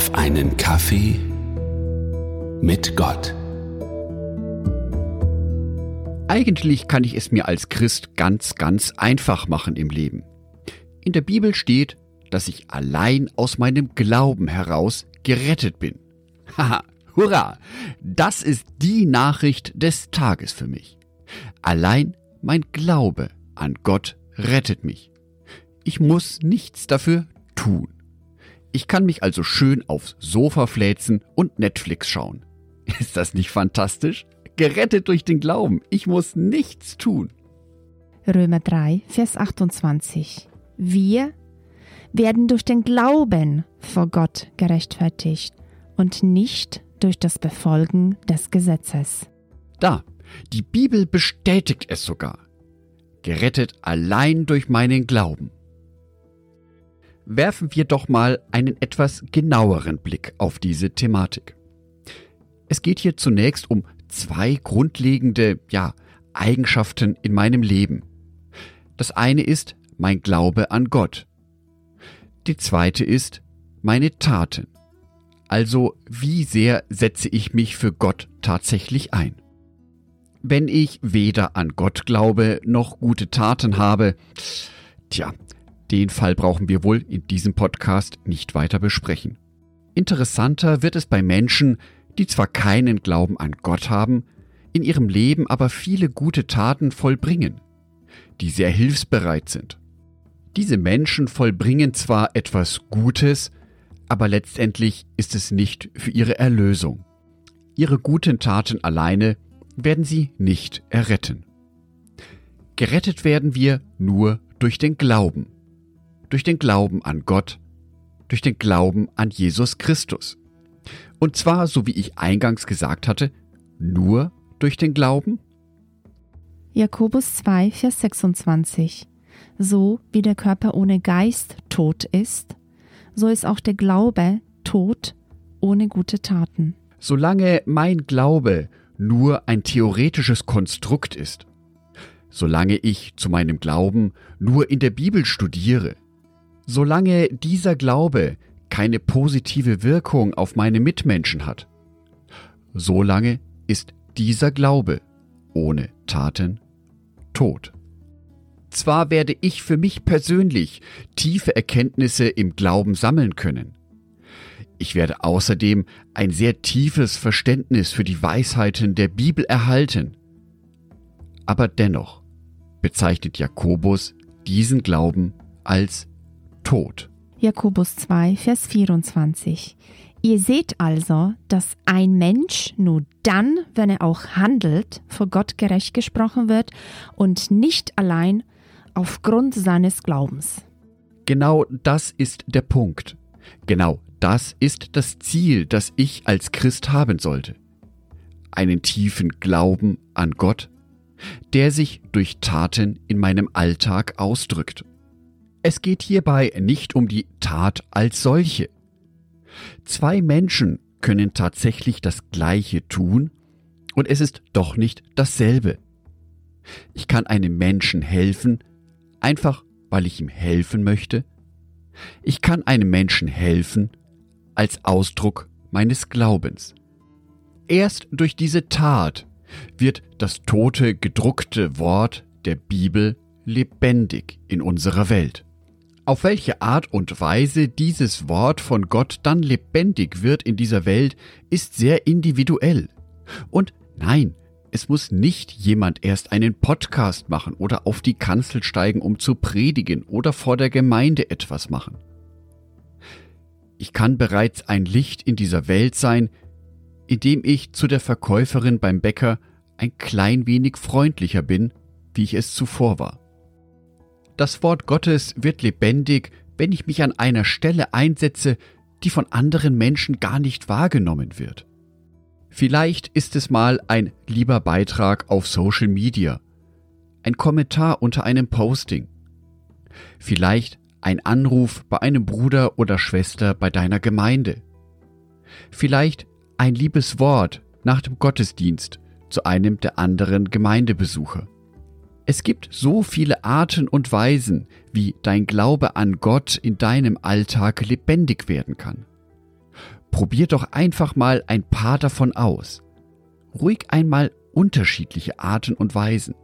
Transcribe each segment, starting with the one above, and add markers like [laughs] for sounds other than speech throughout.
auf einen Kaffee mit Gott. Eigentlich kann ich es mir als Christ ganz, ganz einfach machen im Leben. In der Bibel steht, dass ich allein aus meinem Glauben heraus gerettet bin. [laughs] Haha, hurra! Das ist die Nachricht des Tages für mich. Allein mein Glaube an Gott rettet mich. Ich muss nichts dafür tun. Ich kann mich also schön aufs Sofa fläzen und Netflix schauen. [laughs] Ist das nicht fantastisch? Gerettet durch den Glauben. Ich muss nichts tun. Römer 3, Vers 28. Wir werden durch den Glauben vor Gott gerechtfertigt und nicht durch das Befolgen des Gesetzes. Da, die Bibel bestätigt es sogar. Gerettet allein durch meinen Glauben werfen wir doch mal einen etwas genaueren Blick auf diese Thematik. Es geht hier zunächst um zwei grundlegende, ja, Eigenschaften in meinem Leben. Das eine ist mein Glaube an Gott. Die zweite ist meine Taten. Also wie sehr setze ich mich für Gott tatsächlich ein? Wenn ich weder an Gott glaube noch gute Taten habe, tja, den Fall brauchen wir wohl in diesem Podcast nicht weiter besprechen. Interessanter wird es bei Menschen, die zwar keinen Glauben an Gott haben, in ihrem Leben aber viele gute Taten vollbringen, die sehr hilfsbereit sind. Diese Menschen vollbringen zwar etwas Gutes, aber letztendlich ist es nicht für ihre Erlösung. Ihre guten Taten alleine werden sie nicht erretten. Gerettet werden wir nur durch den Glauben durch den Glauben an Gott, durch den Glauben an Jesus Christus. Und zwar, so wie ich eingangs gesagt hatte, nur durch den Glauben? Jakobus 2, Vers 26. So wie der Körper ohne Geist tot ist, so ist auch der Glaube tot ohne gute Taten. Solange mein Glaube nur ein theoretisches Konstrukt ist, solange ich zu meinem Glauben nur in der Bibel studiere, solange dieser Glaube keine positive Wirkung auf meine Mitmenschen hat, solange ist dieser Glaube ohne Taten tot. Zwar werde ich für mich persönlich tiefe Erkenntnisse im Glauben sammeln können. Ich werde außerdem ein sehr tiefes Verständnis für die Weisheiten der Bibel erhalten. Aber dennoch bezeichnet Jakobus diesen Glauben als Tod. Jakobus 2, Vers 24. Ihr seht also, dass ein Mensch nur dann, wenn er auch handelt, vor Gott gerecht gesprochen wird und nicht allein aufgrund seines Glaubens. Genau das ist der Punkt. Genau das ist das Ziel, das ich als Christ haben sollte. Einen tiefen Glauben an Gott, der sich durch Taten in meinem Alltag ausdrückt. Es geht hierbei nicht um die Tat als solche. Zwei Menschen können tatsächlich das Gleiche tun und es ist doch nicht dasselbe. Ich kann einem Menschen helfen, einfach weil ich ihm helfen möchte. Ich kann einem Menschen helfen als Ausdruck meines Glaubens. Erst durch diese Tat wird das tote gedruckte Wort der Bibel lebendig in unserer Welt. Auf welche Art und Weise dieses Wort von Gott dann lebendig wird in dieser Welt, ist sehr individuell. Und nein, es muss nicht jemand erst einen Podcast machen oder auf die Kanzel steigen, um zu predigen oder vor der Gemeinde etwas machen. Ich kann bereits ein Licht in dieser Welt sein, indem ich zu der Verkäuferin beim Bäcker ein klein wenig freundlicher bin, wie ich es zuvor war. Das Wort Gottes wird lebendig, wenn ich mich an einer Stelle einsetze, die von anderen Menschen gar nicht wahrgenommen wird. Vielleicht ist es mal ein lieber Beitrag auf Social Media, ein Kommentar unter einem Posting, vielleicht ein Anruf bei einem Bruder oder Schwester bei deiner Gemeinde, vielleicht ein liebes Wort nach dem Gottesdienst zu einem der anderen Gemeindebesucher. Es gibt so viele Arten und Weisen, wie dein Glaube an Gott in deinem Alltag lebendig werden kann. Probier doch einfach mal ein paar davon aus. Ruhig einmal unterschiedliche Arten und Weisen.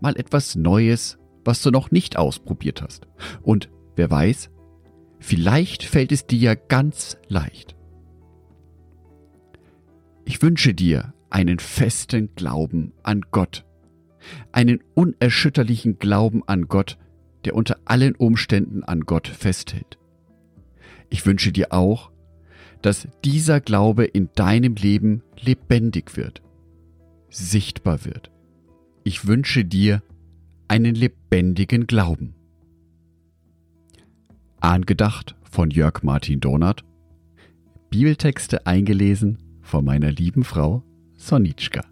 Mal etwas Neues, was du noch nicht ausprobiert hast. Und wer weiß, vielleicht fällt es dir ja ganz leicht. Ich wünsche dir einen festen Glauben an Gott, einen unerschütterlichen Glauben an Gott, der unter allen Umständen an Gott festhält. Ich wünsche dir auch, dass dieser Glaube in deinem Leben lebendig wird, sichtbar wird. Ich wünsche dir einen lebendigen Glauben. Angedacht von Jörg Martin Donat, Bibeltexte eingelesen von meiner lieben Frau Sonitschka.